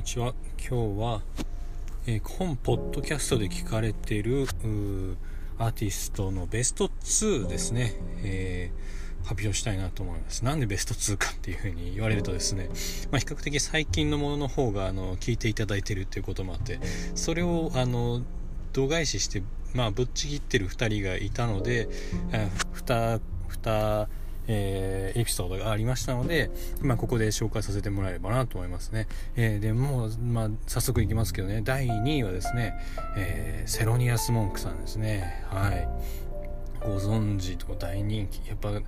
にちは。今日は、えー、本ポッドキャストで聞かれているアーティストのベスト2ですね、えー、発表したいなと思います。なんでベスト2かっていうふうに言われるとですね、まあ、比較的最近のものの方があの聞いていただいてるっていうこともあってそれをあの度外視してまあぶっちぎってる2人がいたので 2, 2えー、エピソードがありましたので、まあ、ここで紹介させてもらえればなと思いますね。えー、でもう、まあ、早速いきますけどね、第2位はですね、えー、セロニアス・モンクさんですね。はい。ご存知と大人気。やっぱ、好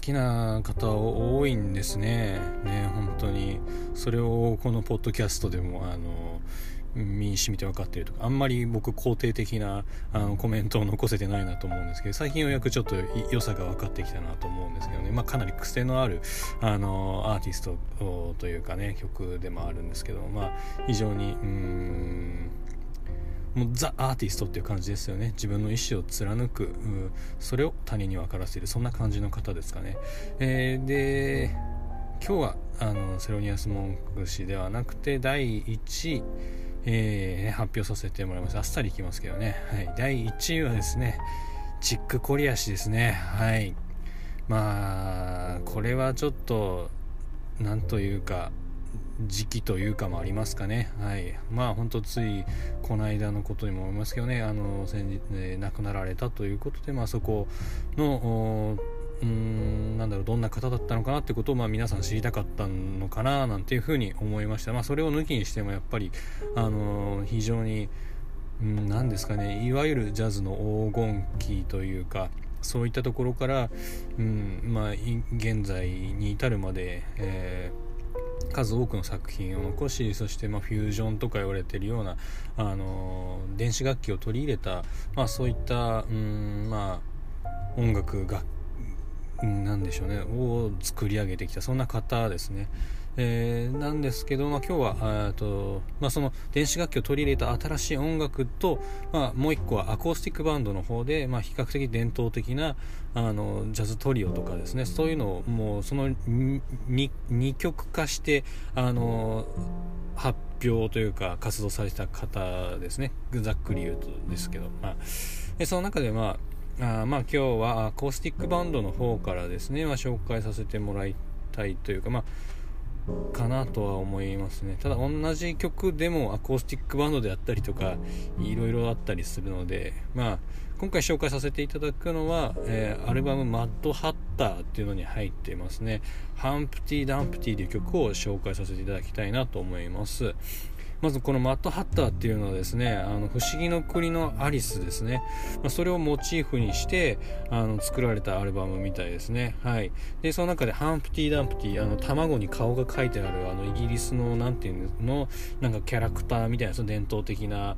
きな方多いんですね。ね、本当に。それをこのポッドキャストでも、あの、身に染みて分かっているとかあんまり僕肯定的なあのコメントを残せてないなと思うんですけど最近ようやくちょっと良さが分かってきたなと思うんですけどね、まあ、かなり癖のあるあのアーティストというかね曲でもあるんですけど、まあ、非常にうんもうザ・アーティストっていう感じですよね。自分の意思を貫くそれを他人に分からせる。そんな感じの方ですかね、えー、で今日はあのセロニアス・モンク氏ではなくて第1位えー、発表させてもらいます。あっさりいきますけどね。はい。第1位はですね、チックコリア氏ですね。はい。まあ、これはちょっと、なんというか、時期というかもありますかね。はい。まあ、本当つい、この間のことにも思いますけどね、あの、先日、ね、亡くなられたということで、まあ、そこの、うーんなんだろうどんな方だったのかなってことを、まあ、皆さん知りたかったのかななんていうふうに思いました、まあ、それを抜きにしてもやっぱり、あのー、非常に何ですかねいわゆるジャズの黄金期というかそういったところから、うんまあ、現在に至るまで、えー数多くの作品を残しそして、ま、フュージョンとか言われてるような、あの、電子楽器を取り入れた、まあ、そういった、うんまあ、音楽楽なんでしょうねを作り上げてきたそんな方ですね。えー、なんですけど、まあ、今日はと、まあ、その電子楽器を取り入れた新しい音楽と、まあ、もう一個はアコースティックバンドの方で、まあ、比較的伝統的なあのジャズトリオとかですねそういうのをもうその 2, 2曲化してあの発表というか活動された方ですねざっくり言うとですけど、まあ、でその中でまああまあ今日はアコースティックバンドの方からですね、まあ、紹介させてもらいたいというかまあかなとは思いますね。ただ同じ曲でもアコースティックバンドであったりとかいろいろあったりするのでまあ今回紹介させていただくのは、えー、アルバム「マッドハッター」っていうのに入ってますね「ハンプティ・ダンプティ」という曲を紹介させていただきたいなと思います。まずこのマットハッターっていうのはですねあの不思議の国のアリスですね、まあ、それをモチーフにしてあの作られたアルバムみたいですね。はい。でその中でハンプティ・ダンプティあの卵に顔が描いてあるあのイギリスの何ていうのなんかキャラクターみたいなその伝統的な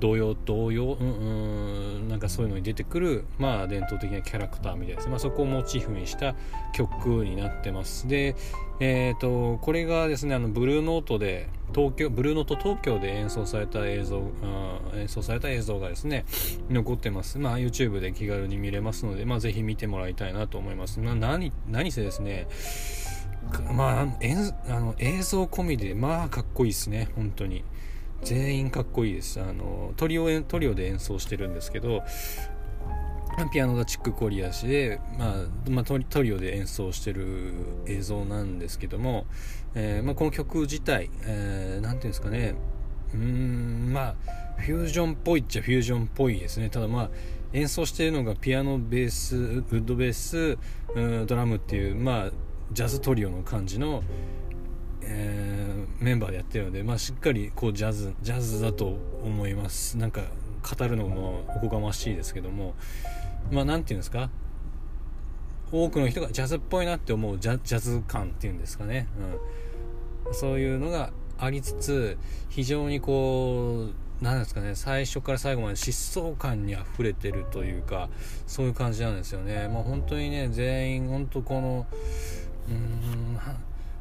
童謡童謡うんうんなんかそういうのに出てくるまあ伝統的なキャラクターみたいです、まあ、そこをモチーフにした曲になってます。でえっ、ー、とこれがですねあのブルーノートで東京ブルーノート東京で演奏された映像演奏された映像がですね残ってます。まあ YouTube で気軽に見れますのでまあぜひ見てもらいたいなと思います、まあ、何何せですねまああの映像込みでまあかっこいいですね本当に。全員かっこいいです。あのトリオトリオで演奏してるんですけどピアノがチックコリア氏で、まあまあ、トリオで演奏してる映像なんですけども、えーまあ、この曲自体、えー、ていうんですかね。うんまあフュージョンっぽいっちゃフュージョンっぽいですね。ただまあ演奏してるのがピアノベースウッドベースドラムっていうまあジャズトリオの感じの、えー、メンバーでやってるので、まあ、しっかりこうジャズジャズだと思います。なんか語るのもおこがましいですけどもまあ何て言うんですか？多くの人がジャズっぽいなって思うジャジャズ感っていうんですかね、うん、そういうのがありつつ非常にこう何ですかね最初から最後まで疾走感にあふれてるというかそういう感じなんですよね。まあ本当にね全員本当このうん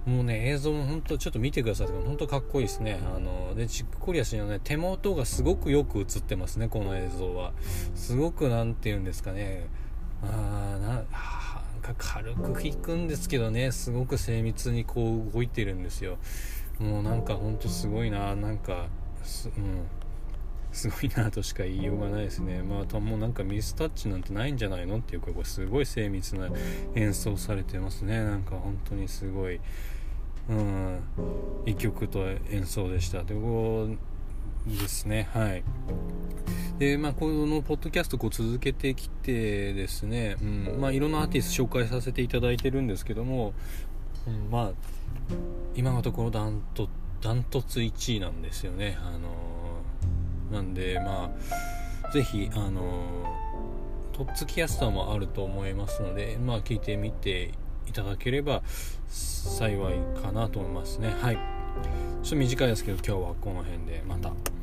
もうね、映像も本当ちょっと見てください。本当かっこいいですね。あの、で、チックコリア氏のね、手元がすごくよく映ってますね、この映像は。すごく、なんて言うんですかね。あな、なんか軽く弾くんですけどね、すごく精密にこう動いてるんですよ。もうなんかほんとすごいななんか,、うん、すごいなとしか言いようがないですね。まあもうなんかミスタッチなんてないんじゃないのっていうかこれすごい精密な演奏されてますね。なんか本当にすごいうん一曲と演奏でしたでこうですね。はい。でまあこのポッドキャストこう続けてきてですね、うんまあ、いろんなアーティスト紹介させていただいてるんですけども、うん、まあ今のところダントダントツ1位なんですよね。あのなんでまあぜひあのとっつきやすさもあると思いますのでまあ聞いてみていただければ幸いかなと思いますねはいちょっと短いですけど今日はこの辺でまた。